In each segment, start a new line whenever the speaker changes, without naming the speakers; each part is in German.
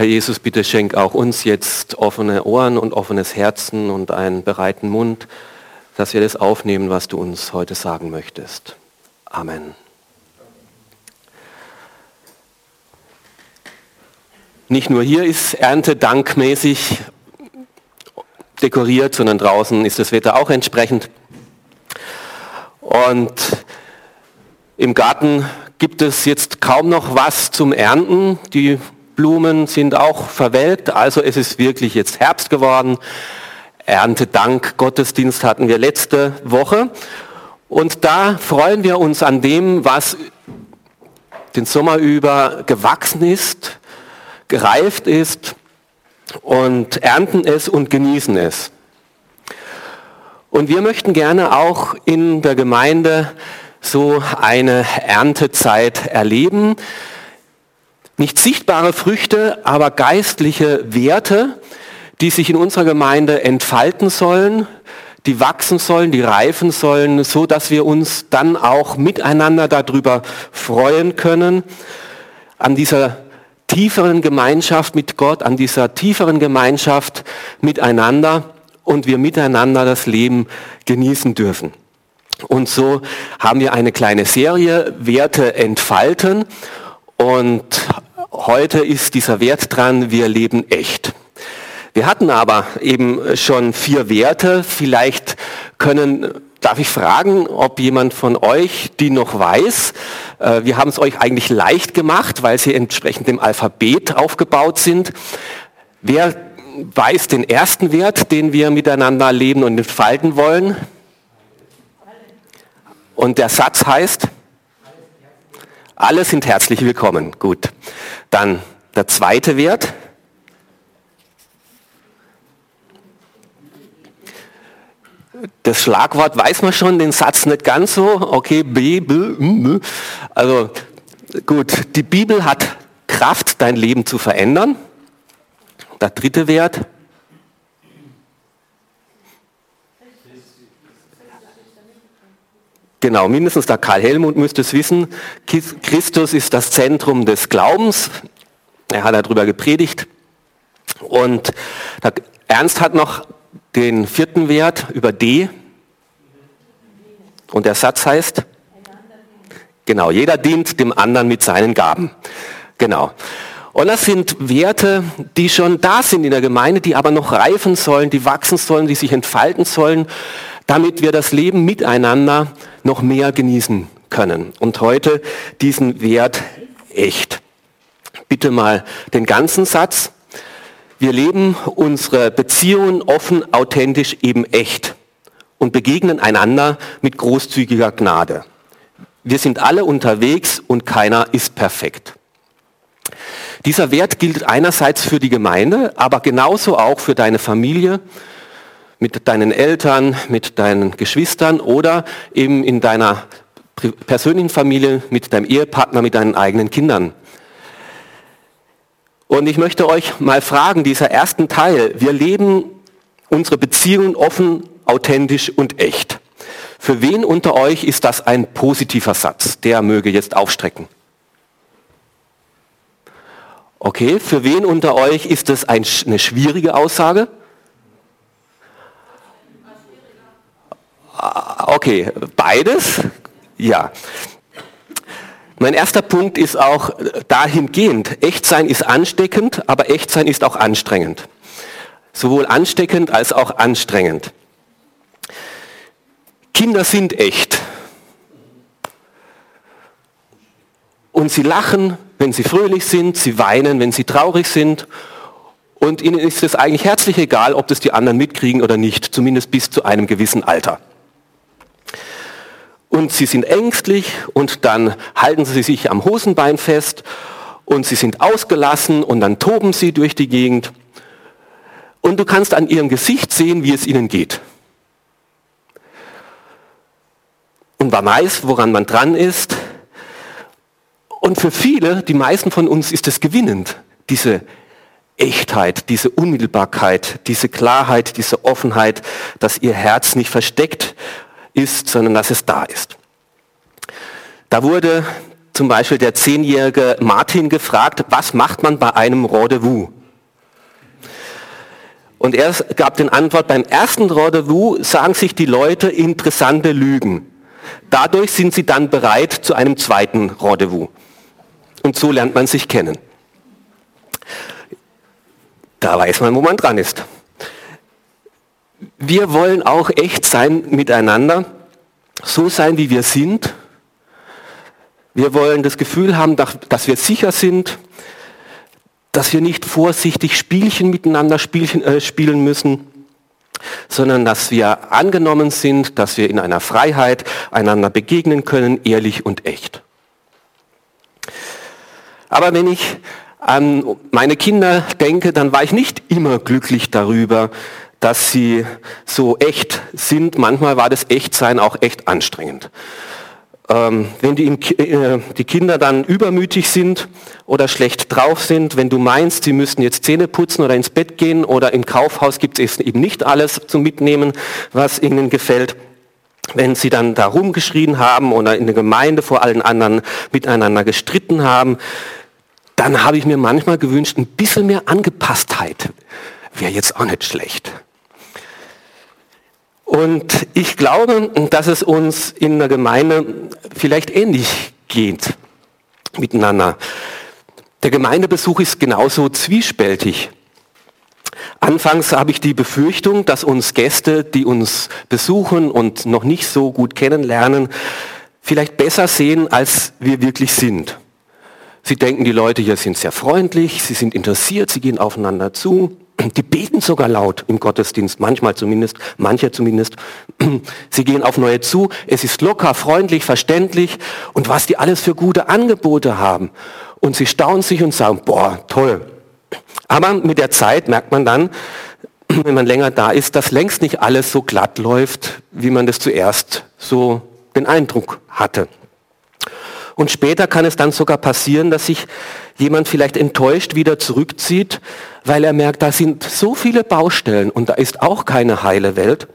Herr Jesus, bitte schenk auch uns jetzt offene Ohren und offenes Herzen und einen bereiten Mund, dass wir das aufnehmen, was du uns heute sagen möchtest. Amen. Nicht nur hier ist Ernte dankmäßig dekoriert, sondern draußen ist das Wetter auch entsprechend. Und im Garten gibt es jetzt kaum noch was zum Ernten. Die Blumen sind auch verwelkt, also es ist wirklich jetzt Herbst geworden. Erntedank Gottesdienst hatten wir letzte Woche. Und da freuen wir uns an dem, was den Sommer über gewachsen ist, gereift ist und ernten es und genießen es. Und wir möchten gerne auch in der Gemeinde so eine Erntezeit erleben. Nicht sichtbare Früchte, aber geistliche Werte, die sich in unserer Gemeinde entfalten sollen, die wachsen sollen, die reifen sollen, so dass wir uns dann auch miteinander darüber freuen können, an dieser tieferen Gemeinschaft mit Gott, an dieser tieferen Gemeinschaft miteinander und wir miteinander das Leben genießen dürfen. Und so haben wir eine kleine Serie Werte entfalten und heute ist dieser Wert dran, wir leben echt. Wir hatten aber eben schon vier Werte. Vielleicht können, darf ich fragen, ob jemand von euch die noch weiß? Äh, wir haben es euch eigentlich leicht gemacht, weil sie entsprechend dem Alphabet aufgebaut sind. Wer weiß den ersten Wert, den wir miteinander leben und entfalten wollen? Und der Satz heißt? Alle sind herzlich willkommen. Gut. Dann der zweite Wert. Das Schlagwort weiß man schon, den Satz nicht ganz so. Okay, B, B, M, Also gut, die Bibel hat Kraft, dein Leben zu verändern. Der dritte Wert. Genau, mindestens der Karl Helmut müsste es wissen. Christus ist das Zentrum des Glaubens. Er hat darüber gepredigt. Und Ernst hat noch den vierten Wert über D. Und der Satz heißt, genau, jeder dient dem anderen mit seinen Gaben. Genau. Und das sind Werte, die schon da sind in der Gemeinde, die aber noch reifen sollen, die wachsen sollen, die sich entfalten sollen, damit wir das Leben miteinander noch mehr genießen können. Und heute diesen Wert echt. Bitte mal den ganzen Satz. Wir leben unsere Beziehungen offen, authentisch, eben echt und begegnen einander mit großzügiger Gnade. Wir sind alle unterwegs und keiner ist perfekt. Dieser Wert gilt einerseits für die Gemeinde, aber genauso auch für deine Familie, mit deinen Eltern, mit deinen Geschwistern oder eben in deiner persönlichen Familie, mit deinem Ehepartner, mit deinen eigenen Kindern. Und ich möchte euch mal fragen, dieser ersten Teil, wir leben unsere Beziehungen offen, authentisch und echt. Für wen unter euch ist das ein positiver Satz? Der möge jetzt aufstrecken. Okay, für wen unter euch ist das eine schwierige Aussage? Okay, beides? Ja. Mein erster Punkt ist auch dahingehend, Echtsein ist ansteckend, aber Echtsein ist auch anstrengend. Sowohl ansteckend als auch anstrengend. Kinder sind echt. Und sie lachen, wenn sie fröhlich sind, sie weinen, wenn sie traurig sind. Und ihnen ist es eigentlich herzlich egal, ob das die anderen mitkriegen oder nicht, zumindest bis zu einem gewissen Alter und sie sind ängstlich und dann halten sie sich am Hosenbein fest und sie sind ausgelassen und dann toben sie durch die Gegend und du kannst an ihrem Gesicht sehen, wie es ihnen geht. Und man weiß, woran man dran ist. Und für viele, die meisten von uns, ist es gewinnend, diese Echtheit, diese Unmittelbarkeit, diese Klarheit, diese Offenheit, dass ihr Herz nicht versteckt ist, sondern dass es da ist. Da wurde zum Beispiel der zehnjährige Martin gefragt, was macht man bei einem Rendezvous? Und er gab den Antwort, beim ersten Rendezvous sagen sich die Leute interessante Lügen. Dadurch sind sie dann bereit zu einem zweiten Rendezvous. Und so lernt man sich kennen. Da weiß man, wo man dran ist. Wir wollen auch echt sein miteinander, so sein, wie wir sind. Wir wollen das Gefühl haben, dass wir sicher sind, dass wir nicht vorsichtig Spielchen miteinander äh, spielen müssen, sondern dass wir angenommen sind, dass wir in einer Freiheit einander begegnen können, ehrlich und echt. Aber wenn ich an meine Kinder denke, dann war ich nicht immer glücklich darüber, dass sie so echt sind. Manchmal war das Echtsein auch echt anstrengend. Ähm, wenn die, äh, die, Kinder dann übermütig sind oder schlecht drauf sind, wenn du meinst, sie müssten jetzt Zähne putzen oder ins Bett gehen oder im Kaufhaus gibt es eben nicht alles zum Mitnehmen, was ihnen gefällt, wenn sie dann da rumgeschrien haben oder in der Gemeinde vor allen anderen miteinander gestritten haben, dann habe ich mir manchmal gewünscht, ein bisschen mehr Angepasstheit wäre jetzt auch nicht schlecht. Und ich glaube, dass es uns in der Gemeinde vielleicht ähnlich geht miteinander. Der Gemeindebesuch ist genauso zwiespältig. Anfangs habe ich die Befürchtung, dass uns Gäste, die uns besuchen und noch nicht so gut kennenlernen, vielleicht besser sehen, als wir wirklich sind. Sie denken, die Leute hier sind sehr freundlich, sie sind interessiert, sie gehen aufeinander zu. Die beten sogar laut im Gottesdienst, manchmal zumindest, manche zumindest. Sie gehen auf neue zu. Es ist locker, freundlich, verständlich und was die alles für gute Angebote haben. Und sie staunen sich und sagen, boah, toll. Aber mit der Zeit merkt man dann, wenn man länger da ist, dass längst nicht alles so glatt läuft, wie man das zuerst so den Eindruck hatte. Und später kann es dann sogar passieren, dass sich jemand vielleicht enttäuscht wieder zurückzieht, weil er merkt, da sind so viele Baustellen und da ist auch keine heile Welt.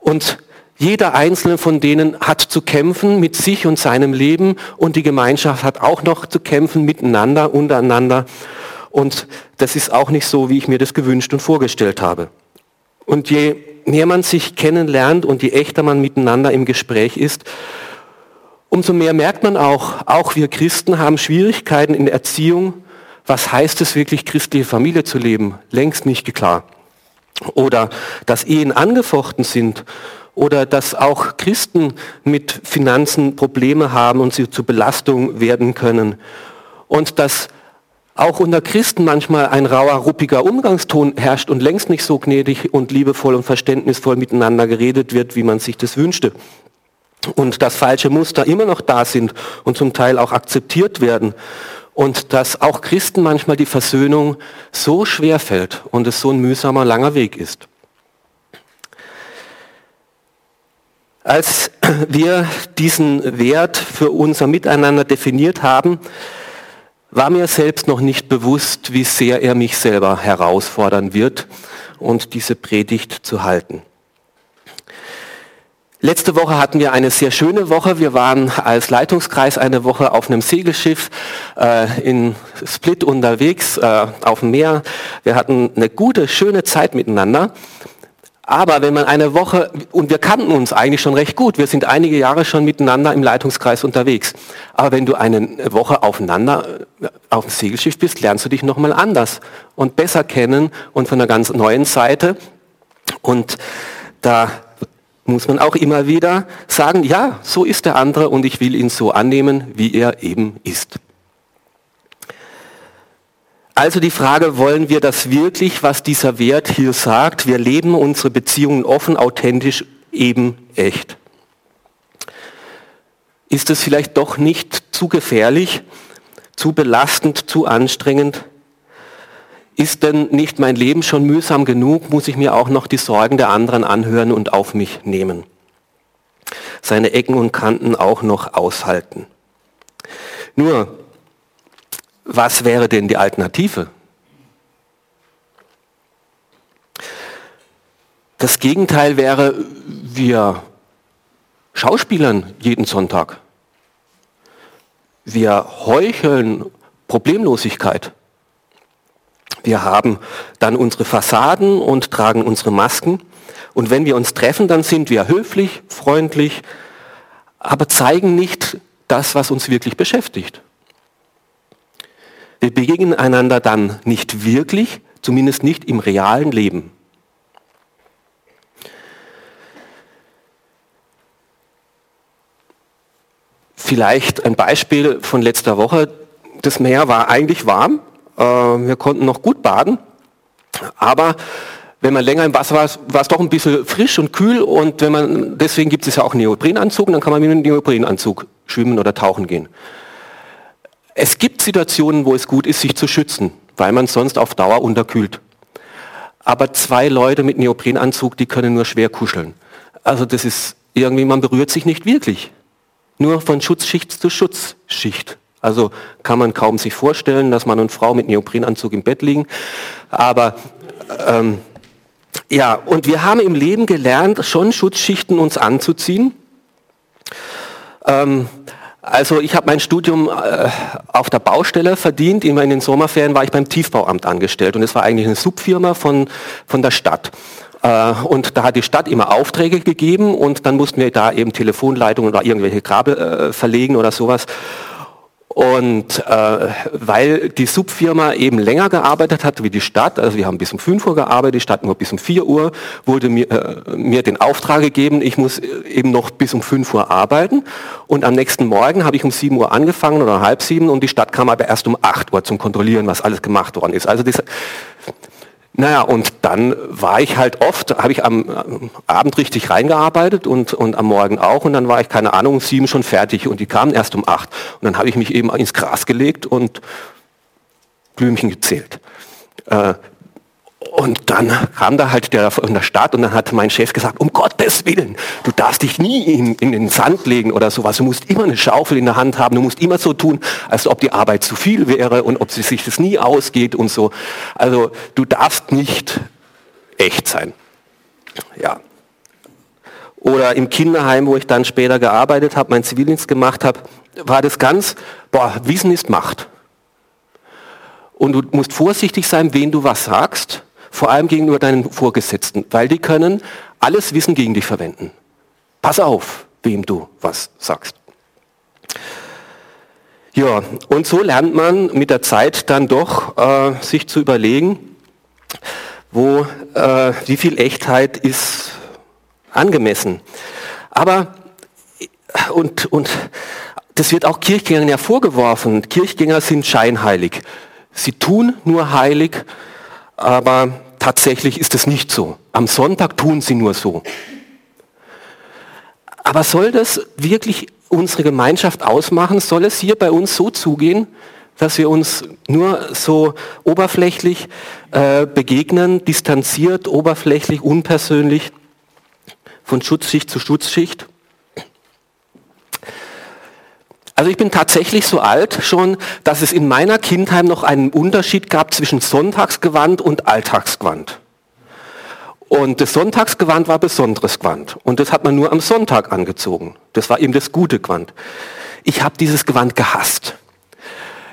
Und jeder einzelne von denen hat zu kämpfen mit sich und seinem Leben und die Gemeinschaft hat auch noch zu kämpfen miteinander, untereinander. Und das ist auch nicht so, wie ich mir das gewünscht und vorgestellt habe. Und je mehr man sich kennenlernt und je echter man miteinander im Gespräch ist, umso mehr merkt man auch, auch wir Christen haben Schwierigkeiten in der Erziehung. Was heißt es wirklich, christliche Familie zu leben? Längst nicht klar. Oder dass Ehen angefochten sind oder dass auch Christen mit Finanzen Probleme haben und sie zur Belastung werden können. Und dass auch unter Christen manchmal ein rauer, ruppiger Umgangston herrscht und längst nicht so gnädig und liebevoll und verständnisvoll miteinander geredet wird, wie man sich das wünschte und dass falsche Muster immer noch da sind und zum Teil auch akzeptiert werden und dass auch Christen manchmal die Versöhnung so schwer fällt und es so ein mühsamer, langer Weg ist. Als wir diesen Wert für unser Miteinander definiert haben, war mir selbst noch nicht bewusst, wie sehr er mich selber herausfordern wird und diese Predigt zu halten. Letzte Woche hatten wir eine sehr schöne Woche. Wir waren als Leitungskreis eine Woche auf einem Segelschiff äh, in Split unterwegs äh, auf dem Meer. Wir hatten eine gute, schöne Zeit miteinander. Aber wenn man eine Woche, und wir kannten uns eigentlich schon recht gut, wir sind einige Jahre schon miteinander im Leitungskreis unterwegs. Aber wenn du eine Woche aufeinander äh, auf dem Segelschiff bist, lernst du dich nochmal anders und besser kennen und von einer ganz neuen Seite. Und da muss man auch immer wieder sagen, ja, so ist der andere und ich will ihn so annehmen, wie er eben ist. Also die Frage, wollen wir das wirklich, was dieser Wert hier sagt? Wir leben unsere Beziehungen offen, authentisch, eben echt. Ist es vielleicht doch nicht zu gefährlich, zu belastend, zu anstrengend, ist denn nicht mein Leben schon mühsam genug, muss ich mir auch noch die Sorgen der anderen anhören und auf mich nehmen. Seine Ecken und Kanten auch noch aushalten. Nur, was wäre denn die Alternative? Das Gegenteil wäre, wir schauspielern jeden Sonntag. wir heucheln Problemlosigkeit. Wir haben dann unsere Fassaden und tragen unsere Masken. Und wenn wir uns treffen, dann sind wir höflich, freundlich, aber zeigen nicht das, was uns wirklich beschäftigt. Wir begegnen einander dann nicht wirklich, zumindest nicht im realen Leben. Vielleicht ein Beispiel von letzter Woche. Das Meer war eigentlich warm. Äh, wir konnten noch gut baden. Aber wenn man länger im Wasser war, war es doch ein bisschen frisch und kühl. Und wenn man, deswegen gibt es ja auch Neoprenanzug. Dann kann man mit einem Neoprenanzug schwimmen oder tauchen gehen. Es gibt Situationen, wo es gut ist, sich zu schützen, weil man sonst auf Dauer unterkühlt. Aber zwei Leute mit Neoprenanzug, die können nur schwer kuscheln. Also das ist irgendwie, man berührt sich nicht wirklich nur von Schutzschicht zu Schutzschicht. Also kann man kaum sich vorstellen, dass Mann und Frau mit Neoprenanzug im Bett liegen. Aber ähm, ja, und wir haben im Leben gelernt, schon Schutzschichten uns anzuziehen. Ähm, also ich habe mein Studium äh, auf der Baustelle verdient. Immer in den Sommerferien war ich beim Tiefbauamt angestellt und es war eigentlich eine Subfirma von, von der Stadt. Äh, und da hat die Stadt immer Aufträge gegeben und dann mussten wir da eben Telefonleitungen oder irgendwelche Kabel äh, verlegen oder sowas. Und äh, weil die Subfirma eben länger gearbeitet hat wie die Stadt, also wir haben bis um 5 Uhr gearbeitet, die Stadt nur bis um 4 Uhr, wurde mir, äh, mir den Auftrag gegeben, ich muss eben noch bis um 5 Uhr arbeiten. Und am nächsten Morgen habe ich um 7 Uhr angefangen oder halb sieben und die Stadt kam aber erst um 8 Uhr zum Kontrollieren, was alles gemacht worden ist. Also das, naja, und dann war ich halt oft, habe ich am, Abend richtig reingearbeitet und, und am Morgen auch und dann war ich, keine Ahnung, um sieben schon fertig und die kamen erst um acht. Und dann habe ich mich eben ins Gras gelegt und Blümchen gezählt. Äh, und dann kam da halt der von der Stadt und dann hat mein Chef gesagt, um Gottes Willen, du darfst dich nie in, in, den Sand legen oder sowas. Du musst immer eine Schaufel in der Hand haben. Du musst immer so tun, als ob die Arbeit zu viel wäre und ob sie sich das nie ausgeht und so. Also du darfst nicht echt sein. Ja. Oder im Kinderheim, wo ich dann später gearbeitet habe, meinen Zivildienst gemacht habe, war das ganz, boah, Wissen ist Macht. Und du musst vorsichtig sein, wen du was sagst vor allem gegenüber deinen Vorgesetzten, weil die können alles Wissen gegen dich verwenden. Pass auf, wem du was sagst. Ja, und so lernt man mit der Zeit dann doch äh, sich zu überlegen, wo, äh, wie viel Echtheit ist angemessen. Aber, und, und das wird auch Kirchgängern ja vorgeworfen, Kirchgänger sind scheinheilig. Sie tun nur heilig, aber tatsächlich ist es nicht so. Am Sonntag tun sie nur so. Aber soll das wirklich unsere Gemeinschaft ausmachen? Soll es hier bei uns so zugehen, dass wir uns nur so oberflächlich äh, begegnen, distanziert, oberflächlich, unpersönlich, von Schutzschicht zu Schutzschicht? Also ich bin tatsächlich so alt schon, dass es in meiner Kindheit noch einen Unterschied gab zwischen Sonntagsgewand und Alltagsgewand. Und das Sonntagsgewand war besonderes Gewand. Und das hat man nur am Sonntag angezogen. Das war eben das gute Gewand. Ich habe dieses Gewand gehasst.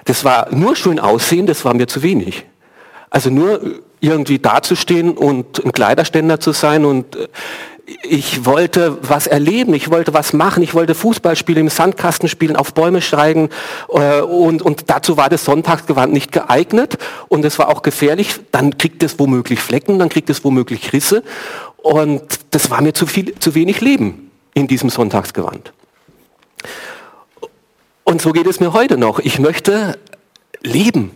Das war nur schön aussehen, das war mir zu wenig. Also nur irgendwie dazustehen und ein Kleiderständer zu sein und äh, ich wollte was erleben, ich wollte was machen, ich wollte Fußball spielen, im Sandkasten spielen, auf Bäume steigen äh, und, und dazu war das Sonntagsgewand nicht geeignet und es war auch gefährlich. Dann kriegt es womöglich Flecken, dann kriegt es womöglich Risse und das war mir zu, viel, zu wenig Leben in diesem Sonntagsgewand. Und so geht es mir heute noch. Ich möchte leben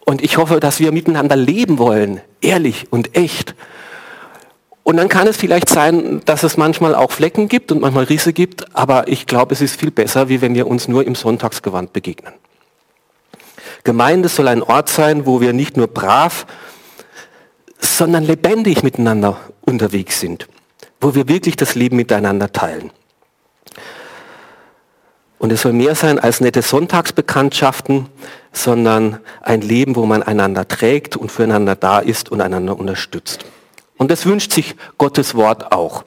und ich hoffe, dass wir miteinander leben wollen, ehrlich und echt. Und dann kann es vielleicht sein, dass es manchmal auch Flecken gibt und manchmal Risse gibt, aber ich glaube, es ist viel besser, wie wenn wir uns nur im Sonntagsgewand begegnen. Gemeinde soll ein Ort sein, wo wir nicht nur brav, sondern lebendig miteinander unterwegs sind, wo wir wirklich das Leben miteinander teilen. Und es soll mehr sein als nette Sonntagsbekanntschaften, sondern ein Leben, wo man einander trägt und füreinander da ist und einander unterstützt. Und das wünscht sich Gottes Wort auch.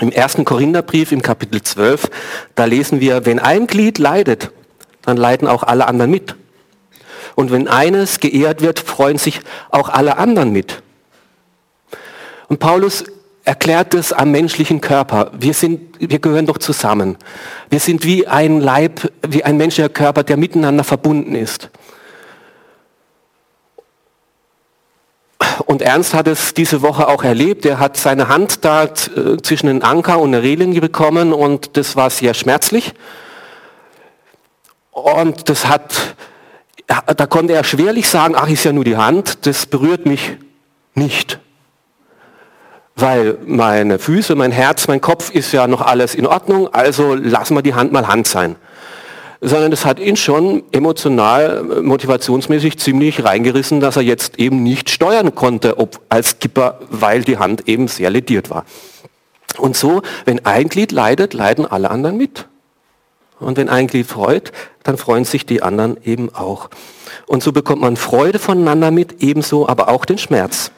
Im ersten Korintherbrief im Kapitel 12, da lesen wir, wenn ein Glied leidet, dann leiden auch alle anderen mit. Und wenn eines geehrt wird, freuen sich auch alle anderen mit. Und Paulus erklärt es am menschlichen Körper. Wir sind, wir gehören doch zusammen. Wir sind wie ein Leib, wie ein menschlicher Körper, der miteinander verbunden ist. Und Ernst hat es diese Woche auch erlebt. Er hat seine Hand da äh, zwischen den Anker und der Reling bekommen und das war sehr schmerzlich. Und das hat, da konnte er schwerlich sagen, ach, ist ja nur die Hand, das berührt mich nicht. Weil meine Füße, mein Herz, mein Kopf ist ja noch alles in Ordnung, also lassen wir die Hand mal Hand sein sondern es hat ihn schon emotional, motivationsmäßig ziemlich reingerissen, dass er jetzt eben nicht steuern konnte ob als Skipper, weil die Hand eben sehr lediert war. Und so, wenn ein Glied leidet, leiden alle anderen mit. Und wenn ein Glied freut, dann freuen sich die anderen eben auch. Und so bekommt man Freude voneinander mit, ebenso aber auch den Schmerz.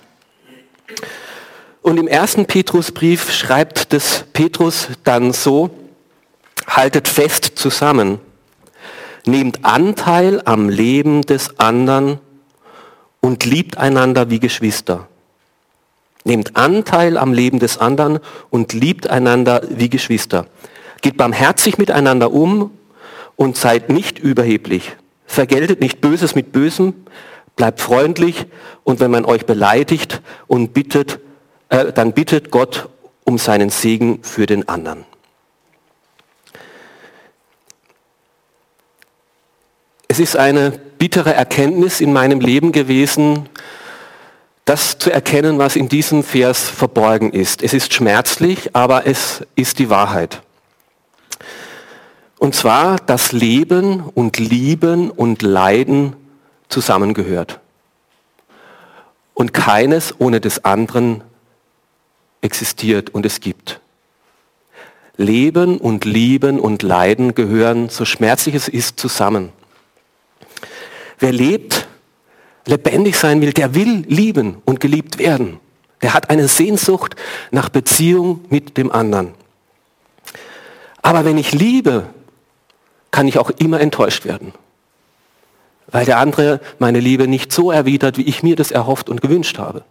Und im ersten Petrusbrief schreibt das Petrus dann so, haltet fest zusammen nehmt Anteil am Leben des anderen und liebt einander wie Geschwister. Nehmt Anteil am Leben des anderen und liebt einander wie Geschwister. Geht barmherzig miteinander um und seid nicht überheblich. Vergeltet nicht Böses mit Bösem, bleibt freundlich und wenn man euch beleidigt und bittet, äh, dann bittet Gott um seinen Segen für den anderen. Es ist eine bittere Erkenntnis in meinem Leben gewesen, das zu erkennen, was in diesem Vers verborgen ist. Es ist schmerzlich, aber es ist die Wahrheit. Und zwar, dass Leben und Lieben und Leiden zusammengehört. Und keines ohne des anderen existiert und es gibt. Leben und Lieben und Leiden gehören, so schmerzlich es ist, zusammen. Wer lebt, lebendig sein will, der will lieben und geliebt werden. Der hat eine Sehnsucht nach Beziehung mit dem anderen. Aber wenn ich liebe, kann ich auch immer enttäuscht werden. Weil der andere meine Liebe nicht so erwidert, wie ich mir das erhofft und gewünscht habe.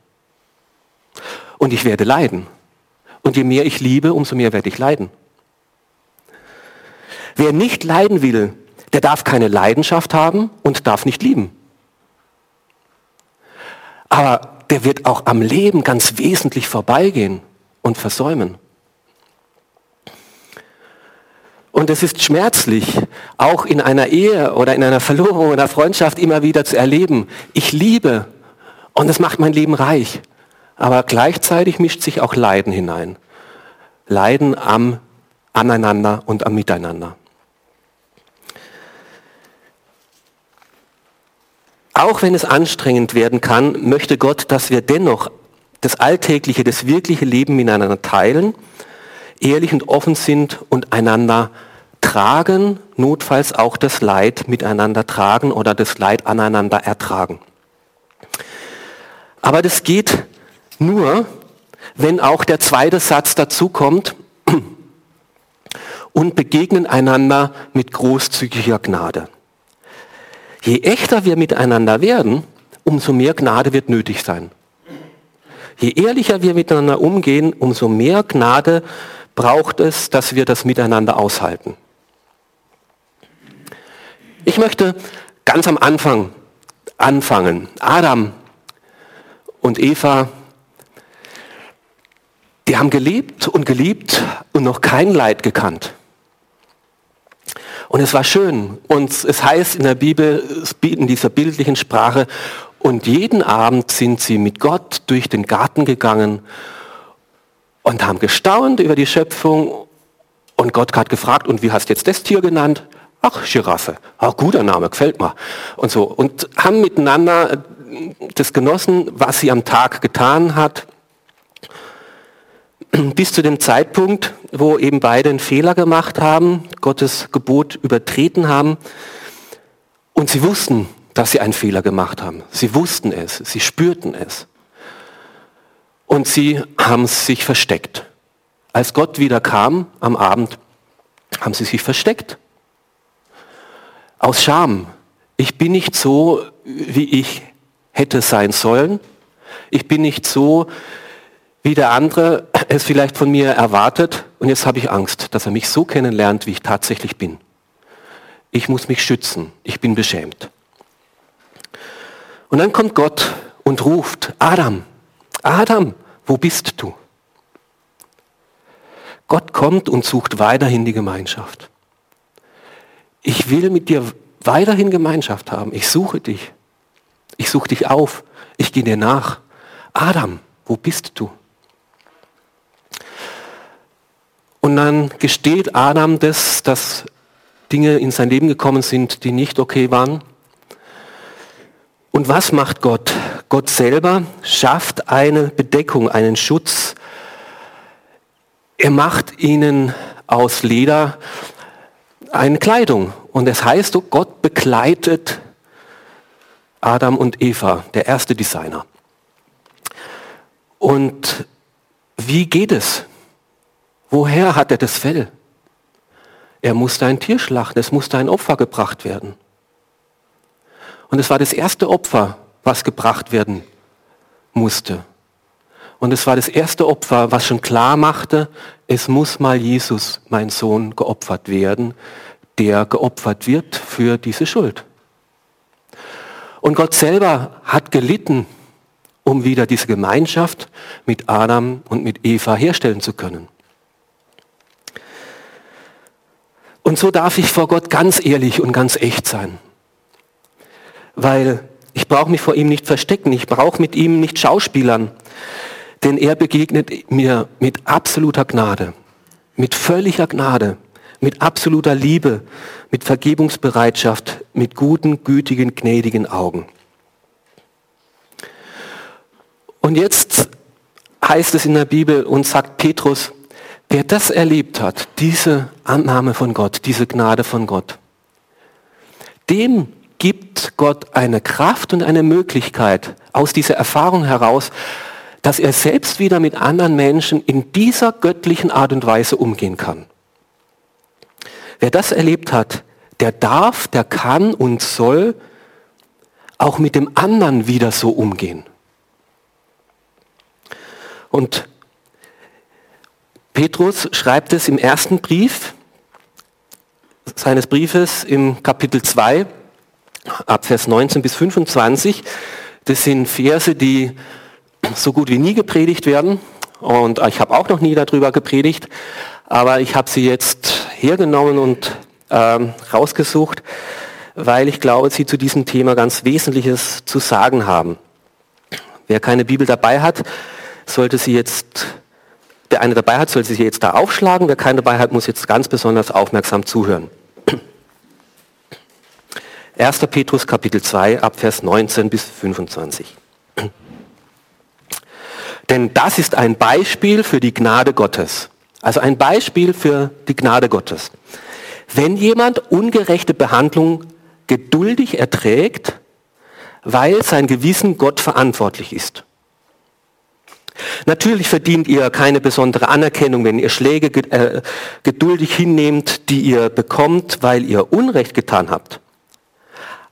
Und ich werde leiden. Und je mehr ich liebe, umso mehr werde ich leiden. Wer nicht leiden will, der darf keine Leidenschaft haben und darf nicht lieben. Aber der wird auch am Leben ganz wesentlich vorbeigehen und versäumen. Und es ist schmerzlich, auch in einer Ehe oder in einer Verlobung oder Freundschaft immer wieder zu erleben, ich liebe und es macht mein Leben reich. Aber gleichzeitig mischt sich auch Leiden hinein. Leiden am Aneinander und am Miteinander. Auch wenn es anstrengend werden kann, möchte Gott, dass wir dennoch das alltägliche, das wirkliche Leben miteinander teilen, ehrlich und offen sind und einander tragen, notfalls auch das Leid miteinander tragen oder das Leid aneinander ertragen. Aber das geht nur, wenn auch der zweite Satz dazu kommt und begegnen einander mit großzügiger Gnade. Je echter wir miteinander werden, umso mehr Gnade wird nötig sein. Je ehrlicher wir miteinander umgehen, umso mehr Gnade braucht es, dass wir das miteinander aushalten. Ich möchte ganz am Anfang anfangen. Adam und Eva, die haben gelebt und geliebt und noch kein Leid gekannt. Und es war schön. Und es heißt in der Bibel, in dieser bildlichen Sprache, und jeden Abend sind sie mit Gott durch den Garten gegangen und haben gestaunt über die Schöpfung. Und Gott hat gefragt, und wie hast du jetzt das Tier genannt? Ach, Giraffe. Ach, guter Name, gefällt mir. Und so. Und haben miteinander das genossen, was sie am Tag getan hat bis zu dem Zeitpunkt, wo eben beide einen Fehler gemacht haben, Gottes Gebot übertreten haben und sie wussten, dass sie einen Fehler gemacht haben. Sie wussten es, sie spürten es. Und sie haben sich versteckt. Als Gott wieder kam am Abend, haben sie sich versteckt. aus Scham. Ich bin nicht so, wie ich hätte sein sollen. Ich bin nicht so, wie der andere es vielleicht von mir erwartet. Und jetzt habe ich Angst, dass er mich so kennenlernt, wie ich tatsächlich bin. Ich muss mich schützen. Ich bin beschämt. Und dann kommt Gott und ruft, Adam, Adam, wo bist du? Gott kommt und sucht weiterhin die Gemeinschaft. Ich will mit dir weiterhin Gemeinschaft haben. Ich suche dich. Ich suche dich auf. Ich gehe dir nach. Adam, wo bist du? Und dann gesteht Adam das, dass Dinge in sein Leben gekommen sind, die nicht okay waren. Und was macht Gott? Gott selber schafft eine Bedeckung, einen Schutz. Er macht ihnen aus Leder eine Kleidung. Und es heißt, Gott begleitet Adam und Eva, der erste Designer. Und wie geht es? Woher hat er das Fell? Er musste ein Tier schlachten, es musste ein Opfer gebracht werden. Und es war das erste Opfer, was gebracht werden musste. Und es war das erste Opfer, was schon klar machte, es muss mal Jesus, mein Sohn, geopfert werden, der geopfert wird für diese Schuld. Und Gott selber hat gelitten, um wieder diese Gemeinschaft mit Adam und mit Eva herstellen zu können. Und so darf ich vor Gott ganz ehrlich und ganz echt sein. Weil ich brauche mich vor ihm nicht verstecken, ich brauche mit ihm nicht Schauspielern, denn er begegnet mir mit absoluter Gnade, mit völliger Gnade, mit absoluter Liebe, mit Vergebungsbereitschaft, mit guten, gütigen, gnädigen Augen. Und jetzt heißt es in der Bibel und sagt Petrus, wer das erlebt hat, diese Annahme von Gott, diese Gnade von Gott, dem gibt Gott eine Kraft und eine Möglichkeit aus dieser Erfahrung heraus, dass er selbst wieder mit anderen Menschen in dieser göttlichen Art und Weise umgehen kann. Wer das erlebt hat, der darf, der kann und soll auch mit dem anderen wieder so umgehen. Und Petrus schreibt es im ersten Brief seines Briefes im Kapitel 2 ab Vers 19 bis 25. Das sind Verse, die so gut wie nie gepredigt werden. Und ich habe auch noch nie darüber gepredigt, aber ich habe sie jetzt hergenommen und ähm, rausgesucht, weil ich glaube, sie zu diesem Thema ganz Wesentliches zu sagen haben. Wer keine Bibel dabei hat, sollte sie jetzt, der eine dabei hat, sollte sie jetzt da aufschlagen. Wer keine dabei hat, muss jetzt ganz besonders aufmerksam zuhören. 1. Petrus Kapitel 2 ab Vers 19 bis 25. Denn das ist ein Beispiel für die Gnade Gottes. Also ein Beispiel für die Gnade Gottes. Wenn jemand ungerechte Behandlung geduldig erträgt, weil sein Gewissen Gott verantwortlich ist. Natürlich verdient ihr keine besondere Anerkennung, wenn ihr Schläge äh, geduldig hinnehmt, die ihr bekommt, weil ihr Unrecht getan habt.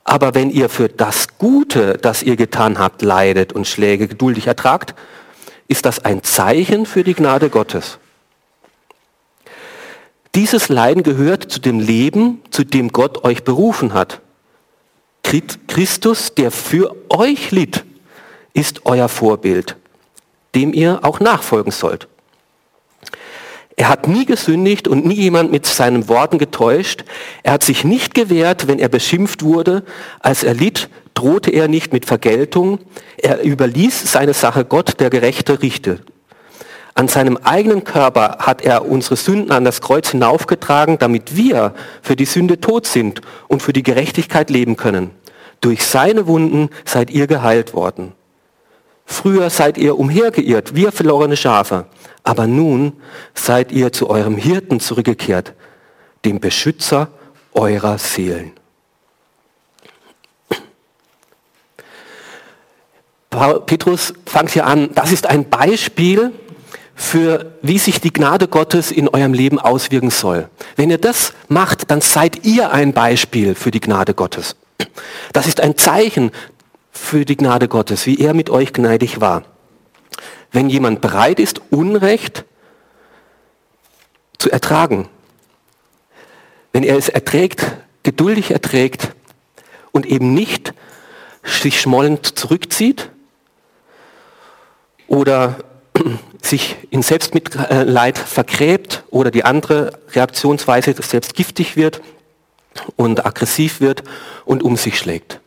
Aber wenn ihr für das Gute, das ihr getan habt, leidet und Schläge geduldig ertragt, ist das ein Zeichen für die Gnade Gottes. Dieses Leiden gehört zu dem Leben, zu dem Gott euch berufen hat. Christus, der für euch litt, ist euer Vorbild, dem ihr auch nachfolgen sollt. Er hat nie gesündigt und nie jemand mit seinen Worten getäuscht. Er hat sich nicht gewehrt, wenn er beschimpft wurde. Als er litt, drohte er nicht mit Vergeltung. Er überließ seine Sache Gott, der gerechte Richter. An seinem eigenen Körper hat er unsere Sünden an das Kreuz hinaufgetragen, damit wir für die Sünde tot sind und für die Gerechtigkeit leben können. Durch seine Wunden seid ihr geheilt worden. Früher seid ihr umhergeirrt, wir verlorene Schafe, aber nun seid ihr zu eurem Hirten zurückgekehrt, dem Beschützer eurer Seelen. Petrus fängt hier an, das ist ein Beispiel für wie sich die Gnade Gottes in eurem Leben auswirken soll. Wenn ihr das macht, dann seid ihr ein Beispiel für die Gnade Gottes. Das ist ein Zeichen für die Gnade Gottes, wie er mit euch gnädig war. Wenn jemand bereit ist, Unrecht zu ertragen, wenn er es erträgt, geduldig erträgt und eben nicht sich schmollend zurückzieht oder sich in Selbstmitleid vergräbt oder die andere Reaktionsweise selbst giftig wird und aggressiv wird und um sich schlägt.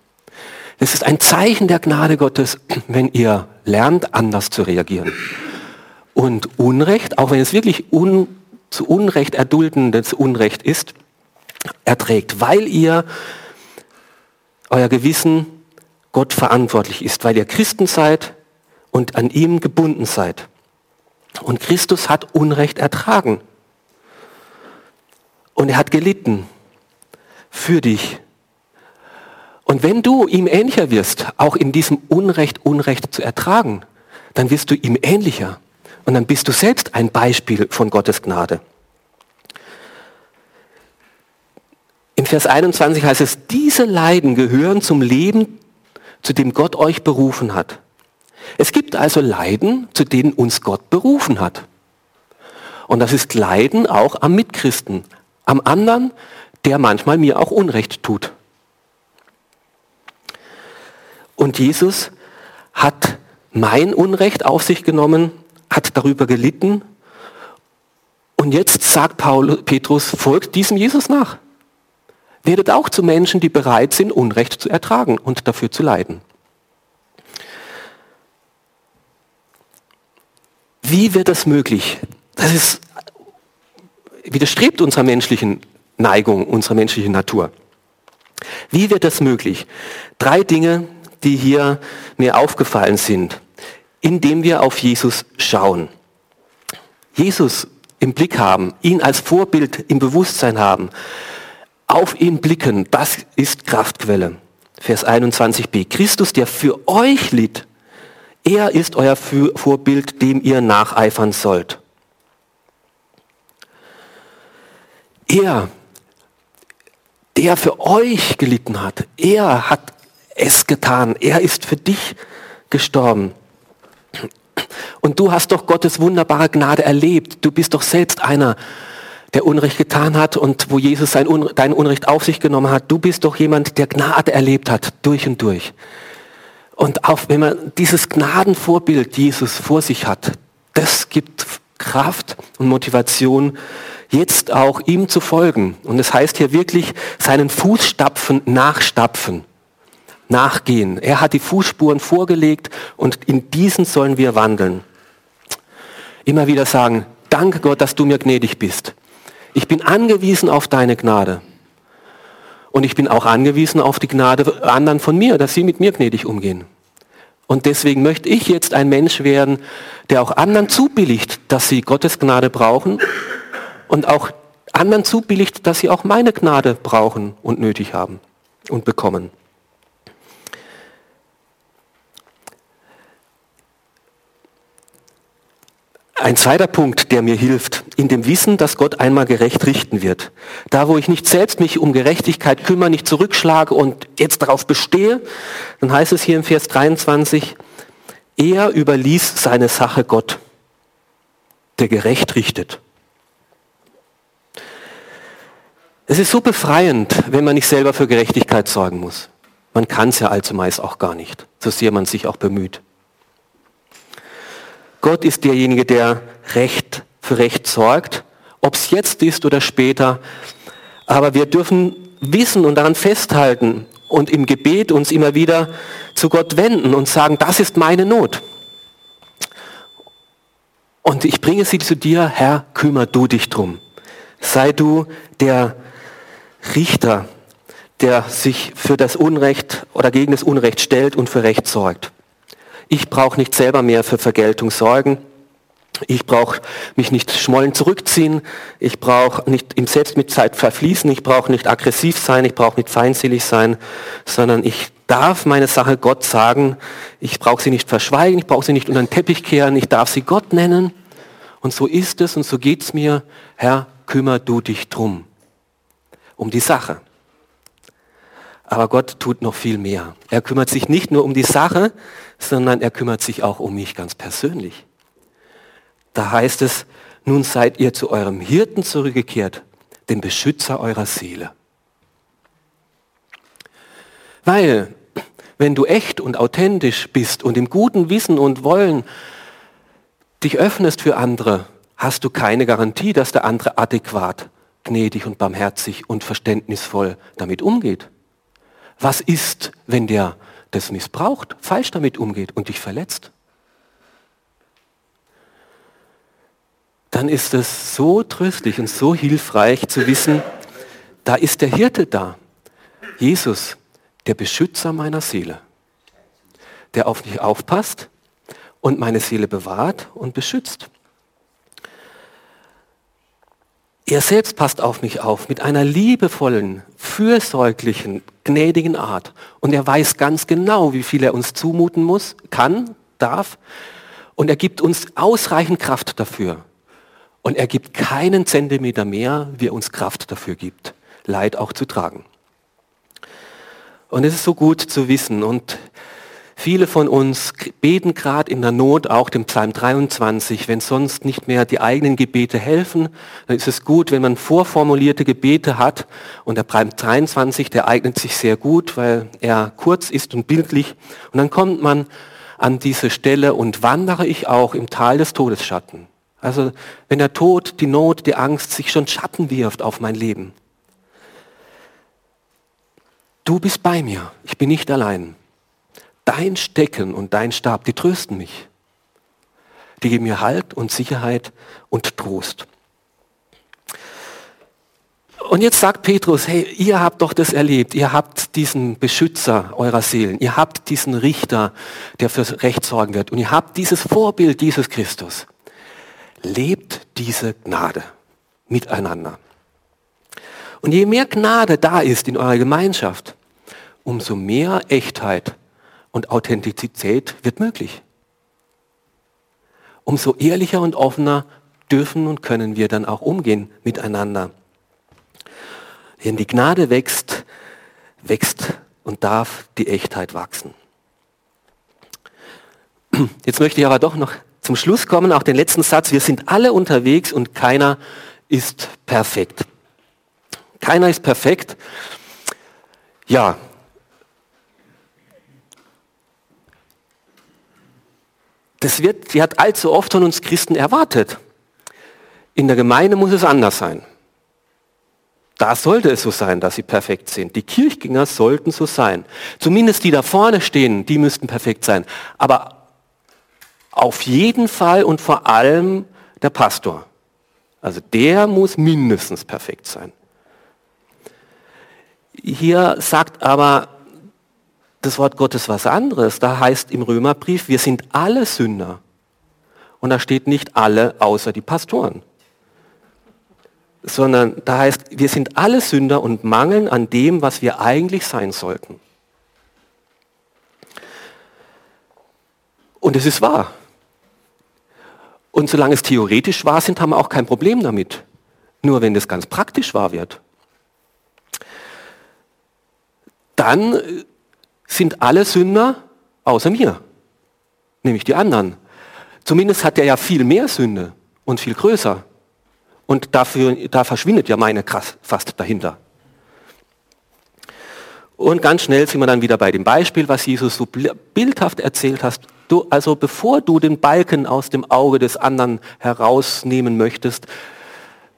Es ist ein Zeichen der Gnade Gottes, wenn ihr lernt, anders zu reagieren. Und Unrecht, auch wenn es wirklich un, zu Unrecht erduldendes Unrecht ist, erträgt, weil ihr euer Gewissen Gott verantwortlich ist, weil ihr Christen seid und an ihm gebunden seid. Und Christus hat Unrecht ertragen. Und er hat gelitten für dich. Und wenn du ihm ähnlicher wirst, auch in diesem Unrecht, Unrecht zu ertragen, dann wirst du ihm ähnlicher. Und dann bist du selbst ein Beispiel von Gottes Gnade. Im Vers 21 heißt es, diese Leiden gehören zum Leben, zu dem Gott euch berufen hat. Es gibt also Leiden, zu denen uns Gott berufen hat. Und das ist Leiden auch am Mitchristen, am anderen, der manchmal mir auch Unrecht tut. Und Jesus hat mein Unrecht auf sich genommen, hat darüber gelitten. Und jetzt sagt Paul, Petrus, folgt diesem Jesus nach. Werdet auch zu Menschen, die bereit sind, Unrecht zu ertragen und dafür zu leiden. Wie wird das möglich? Das ist, widerstrebt unserer menschlichen Neigung, unserer menschlichen Natur. Wie wird das möglich? Drei Dinge, die hier mir aufgefallen sind, indem wir auf Jesus schauen. Jesus im Blick haben, ihn als Vorbild im Bewusstsein haben, auf ihn blicken, das ist Kraftquelle. Vers 21b. Christus, der für euch litt, er ist euer Vorbild, dem ihr nacheifern sollt. Er, der für euch gelitten hat, er hat es getan. Er ist für dich gestorben. Und du hast doch Gottes wunderbare Gnade erlebt. Du bist doch selbst einer, der Unrecht getan hat und wo Jesus sein Un dein Unrecht auf sich genommen hat. Du bist doch jemand, der Gnade erlebt hat, durch und durch. Und auch wenn man dieses Gnadenvorbild Jesus vor sich hat, das gibt Kraft und Motivation, jetzt auch ihm zu folgen. Und es das heißt hier wirklich, seinen Fußstapfen nachstapfen, nachgehen. Er hat die Fußspuren vorgelegt und in diesen sollen wir wandeln. Immer wieder sagen, danke Gott, dass du mir gnädig bist. Ich bin angewiesen auf deine Gnade. Und ich bin auch angewiesen auf die Gnade anderen von mir, dass sie mit mir gnädig umgehen. Und deswegen möchte ich jetzt ein Mensch werden, der auch anderen zubilligt, dass sie Gottes Gnade brauchen und auch anderen zubilligt, dass sie auch meine Gnade brauchen und nötig haben und bekommen. Ein zweiter Punkt, der mir hilft, in dem Wissen, dass Gott einmal gerecht richten wird. Da, wo ich nicht selbst mich um Gerechtigkeit kümmere, nicht zurückschlage und jetzt darauf bestehe, dann heißt es hier im Vers 23, er überließ seine Sache Gott, der gerecht richtet. Es ist so befreiend, wenn man nicht selber für Gerechtigkeit sorgen muss. Man kann es ja allzumeist auch gar nicht, so sehr man sich auch bemüht. Gott ist derjenige, der Recht für Recht sorgt, ob es jetzt ist oder später. Aber wir dürfen wissen und daran festhalten und im Gebet uns immer wieder zu Gott wenden und sagen, das ist meine Not. Und ich bringe sie zu dir, Herr, kümmer du dich drum. Sei du der Richter, der sich für das Unrecht oder gegen das Unrecht stellt und für Recht sorgt. Ich brauche nicht selber mehr für Vergeltung sorgen. Ich brauche mich nicht schmollen zurückziehen. Ich brauche nicht im Selbstmitzeit verfließen. Ich brauche nicht aggressiv sein. Ich brauche nicht feindselig sein, sondern ich darf meine Sache Gott sagen. Ich brauche sie nicht verschweigen. Ich brauche sie nicht unter den Teppich kehren. Ich darf sie Gott nennen und so ist es und so geht es mir, Herr, kümmer du dich drum, um die Sache. Aber Gott tut noch viel mehr. Er kümmert sich nicht nur um die Sache, sondern er kümmert sich auch um mich ganz persönlich. Da heißt es, nun seid ihr zu eurem Hirten zurückgekehrt, dem Beschützer eurer Seele. Weil, wenn du echt und authentisch bist und im guten Wissen und Wollen dich öffnest für andere, hast du keine Garantie, dass der andere adäquat, gnädig und barmherzig und verständnisvoll damit umgeht. Was ist, wenn der das missbraucht, falsch damit umgeht und dich verletzt? Dann ist es so tröstlich und so hilfreich zu wissen, da ist der Hirte da. Jesus, der Beschützer meiner Seele, der auf mich aufpasst und meine Seele bewahrt und beschützt. Er selbst passt auf mich auf mit einer liebevollen, fürsorglichen, gnädigen Art. Und er weiß ganz genau, wie viel er uns zumuten muss, kann, darf. Und er gibt uns ausreichend Kraft dafür. Und er gibt keinen Zentimeter mehr, wie er uns Kraft dafür gibt, Leid auch zu tragen. Und es ist so gut zu wissen. Und Viele von uns beten gerade in der Not auch den Psalm 23. Wenn sonst nicht mehr die eigenen Gebete helfen, dann ist es gut, wenn man vorformulierte Gebete hat. Und der Psalm 23, der eignet sich sehr gut, weil er kurz ist und bildlich. Und dann kommt man an diese Stelle und wandere ich auch im Tal des Todesschatten. Also wenn der Tod, die Not, die Angst sich schon Schatten wirft auf mein Leben. Du bist bei mir, ich bin nicht allein. Dein Stecken und dein Stab, die trösten mich. Die geben mir Halt und Sicherheit und Trost. Und jetzt sagt Petrus, hey, ihr habt doch das erlebt, ihr habt diesen Beschützer eurer Seelen, ihr habt diesen Richter, der fürs Recht sorgen wird und ihr habt dieses Vorbild dieses Christus. Lebt diese Gnade miteinander. Und je mehr Gnade da ist in eurer Gemeinschaft, umso mehr Echtheit und Authentizität wird möglich. Umso ehrlicher und offener dürfen und können wir dann auch umgehen miteinander. Wenn die Gnade wächst, wächst und darf die Echtheit wachsen. Jetzt möchte ich aber doch noch zum Schluss kommen, auch den letzten Satz. Wir sind alle unterwegs und keiner ist perfekt. Keiner ist perfekt. Ja, das wird, die hat allzu oft von uns Christen erwartet. In der Gemeinde muss es anders sein. Da sollte es so sein, dass sie perfekt sind. Die Kirchgänger sollten so sein. Zumindest die da vorne stehen, die müssten perfekt sein. Aber auf jeden Fall und vor allem der Pastor. Also der muss mindestens perfekt sein. Hier sagt aber das Wort Gottes was anderes. Da heißt im Römerbrief, wir sind alle Sünder. Und da steht nicht alle außer die Pastoren. Sondern da heißt, wir sind alle Sünder und mangeln an dem, was wir eigentlich sein sollten. Und es ist wahr. Und solange es theoretisch wahr sind, haben wir auch kein Problem damit. Nur wenn es ganz praktisch wahr wird, dann sind alle Sünder außer mir, nämlich die anderen. Zumindest hat er ja viel mehr Sünde und viel größer. Und dafür, da verschwindet ja meine Kraft fast dahinter. Und ganz schnell sind wir dann wieder bei dem Beispiel, was Jesus so bildhaft erzählt hast. Du, also bevor du den Balken aus dem Auge des anderen herausnehmen möchtest,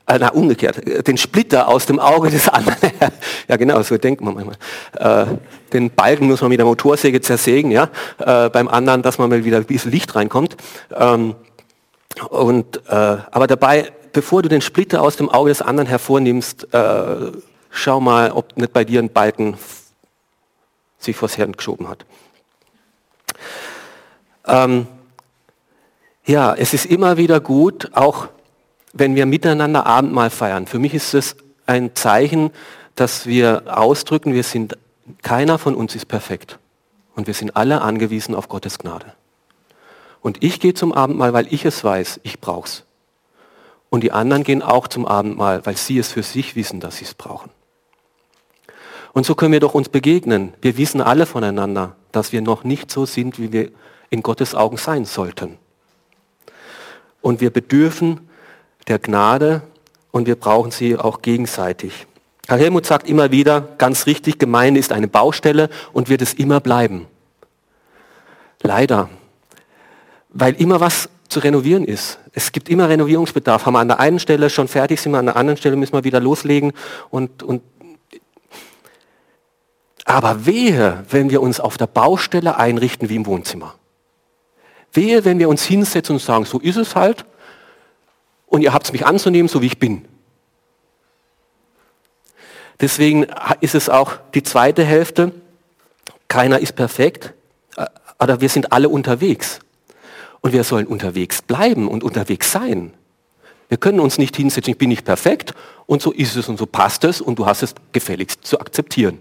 äh, na, umgekehrt, den Splitter aus dem Auge des anderen. ja, genau, so denkt man manchmal. Äh, den Balken muss man mit der Motorsäge zersägen, ja, äh, beim anderen, dass man mal wieder ein bisschen Licht reinkommt. Ähm, und, äh, aber dabei, bevor du den Splitter aus dem Auge des anderen hervornimmst, äh, schau mal, ob nicht bei dir ein Balken sich vors Hirn geschoben hat. Ähm, ja, es ist immer wieder gut, auch wenn wir miteinander Abendmahl feiern. Für mich ist es ein Zeichen, dass wir ausdrücken, wir sind, keiner von uns ist perfekt. Und wir sind alle angewiesen auf Gottes Gnade. Und ich gehe zum Abendmahl, weil ich es weiß, ich brauche es. Und die anderen gehen auch zum Abendmahl, weil sie es für sich wissen, dass sie es brauchen. Und so können wir doch uns begegnen. Wir wissen alle voneinander, dass wir noch nicht so sind, wie wir in Gottes Augen sein sollten. Und wir bedürfen der Gnade und wir brauchen sie auch gegenseitig. Herr Helmut sagt immer wieder, ganz richtig, Gemeinde ist eine Baustelle und wird es immer bleiben. Leider. Weil immer was zu renovieren ist. Es gibt immer Renovierungsbedarf. Haben wir an der einen Stelle schon fertig, sind wir an der anderen Stelle, müssen wir wieder loslegen. Und, und Aber wehe, wenn wir uns auf der Baustelle einrichten wie im Wohnzimmer. Wehe, wenn wir uns hinsetzen und sagen, so ist es halt und ihr habt es mich anzunehmen, so wie ich bin. Deswegen ist es auch die zweite Hälfte, keiner ist perfekt, äh, aber wir sind alle unterwegs. Und wir sollen unterwegs bleiben und unterwegs sein. Wir können uns nicht hinsetzen, ich bin nicht perfekt und so ist es und so passt es und du hast es gefälligst zu akzeptieren.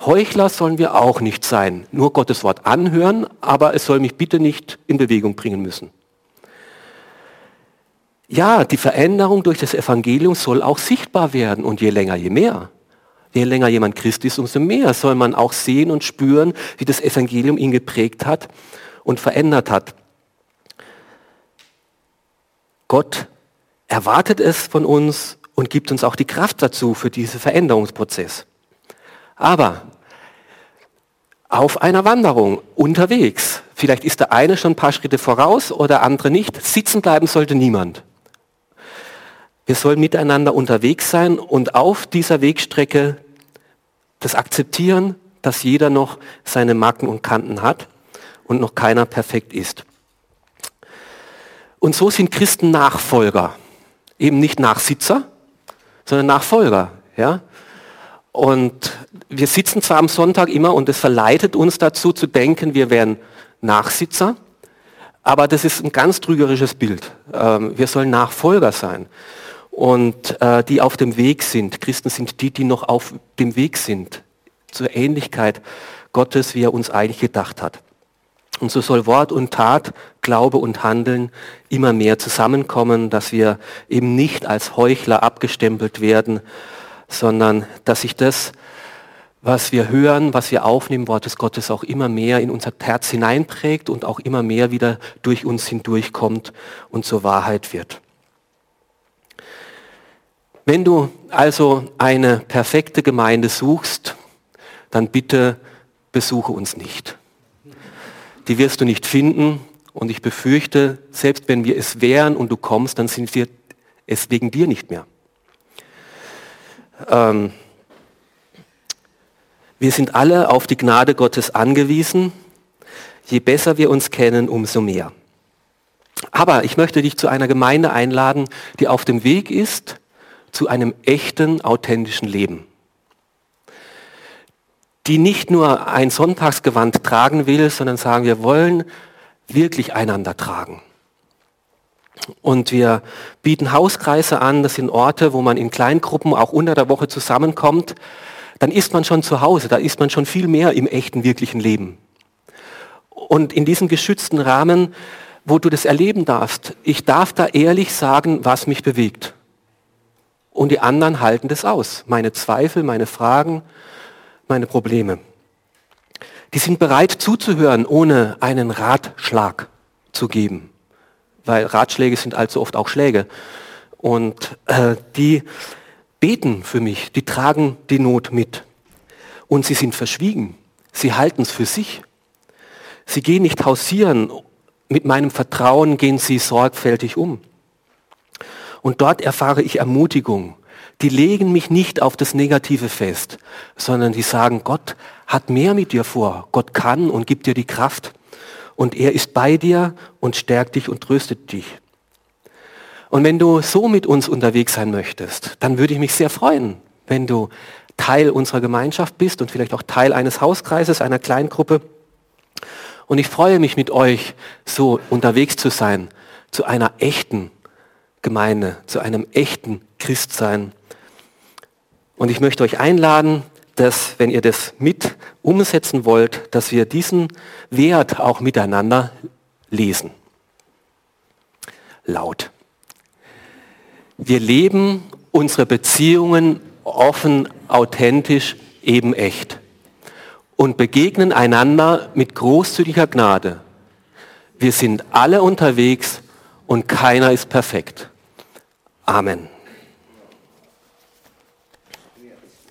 Heuchler sollen wir auch nicht sein, nur Gottes Wort anhören, aber es soll mich bitte nicht in Bewegung bringen müssen. Ja, die Veränderung durch das Evangelium soll auch sichtbar werden und je länger, je mehr. Je länger jemand Christ ist, umso mehr soll man auch sehen und spüren, wie das Evangelium ihn geprägt hat und verändert hat. Gott erwartet es von uns und gibt uns auch die Kraft dazu für diesen Veränderungsprozess. Aber auf einer Wanderung, unterwegs, vielleicht ist der eine schon ein paar Schritte voraus oder der andere nicht, sitzen bleiben sollte niemand. Wir sollen miteinander unterwegs sein und auf dieser Wegstrecke das akzeptieren, dass jeder noch seine Macken und Kanten hat und noch keiner perfekt ist. Und so sind Christen Nachfolger. Eben nicht Nachsitzer, sondern Nachfolger. Ja? Und wir sitzen zwar am Sonntag immer und es verleitet uns dazu zu denken, wir wären Nachsitzer, aber das ist ein ganz trügerisches Bild. Ähm, wir sollen Nachfolger sein und äh, die auf dem Weg sind. Christen sind die, die noch auf dem Weg sind zur Ähnlichkeit Gottes, wie er uns eigentlich gedacht hat. Und so soll Wort und Tat, Glaube und Handeln immer mehr zusammenkommen, dass wir eben nicht als Heuchler abgestempelt werden, sondern dass sich das, was wir hören, was wir aufnehmen, Wort des Gottes auch immer mehr in unser Herz hineinprägt und auch immer mehr wieder durch uns hindurchkommt und zur Wahrheit wird. Wenn du also eine perfekte Gemeinde suchst, dann bitte besuche uns nicht die wirst du nicht finden. Und ich befürchte, selbst wenn wir es wären und du kommst, dann sind wir es wegen dir nicht mehr. Ähm, wir sind alle auf die Gnade Gottes angewiesen. Je besser wir uns kennen, umso mehr. Aber ich möchte dich zu einer Gemeinde einladen, die auf dem Weg ist zu einem echten, authentischen Leben die nicht nur ein Sonntagsgewand tragen will, sondern sagen, wir wollen wirklich einander tragen. Und wir bieten Hauskreise an, das sind Orte, wo man in Kleingruppen auch unter der Woche zusammenkommt. Dann ist man schon zu Hause, da ist man schon viel mehr im echten, wirklichen Leben. Und in diesem geschützten Rahmen, wo du das erleben darfst, ich darf da ehrlich sagen, was mich bewegt. Und die anderen halten das aus. Meine Zweifel, meine Fragen, meine Probleme. Die sind bereit zuzuhören, ohne einen Ratschlag zu geben. Weil Ratschläge sind allzu oft auch Schläge. Und äh, die beten für mich, die tragen die Not mit. Und sie sind verschwiegen. Sie halten es für sich. Sie gehen nicht hausieren. Mit meinem Vertrauen gehen sie sorgfältig um. Und dort erfahre ich Ermutigung, die legen mich nicht auf das Negative fest, sondern die sagen, Gott hat mehr mit dir vor. Gott kann und gibt dir die Kraft. Und er ist bei dir und stärkt dich und tröstet dich. Und wenn du so mit uns unterwegs sein möchtest, dann würde ich mich sehr freuen, wenn du Teil unserer Gemeinschaft bist und vielleicht auch Teil eines Hauskreises, einer Kleingruppe. Und ich freue mich mit euch, so unterwegs zu sein, zu einer echten Gemeinde, zu einem echten Christsein. Und ich möchte euch einladen, dass, wenn ihr das mit umsetzen wollt, dass wir diesen Wert auch miteinander lesen. Laut. Wir leben unsere Beziehungen offen, authentisch, eben echt und begegnen einander mit großzügiger Gnade. Wir sind alle unterwegs und keiner ist perfekt. Amen.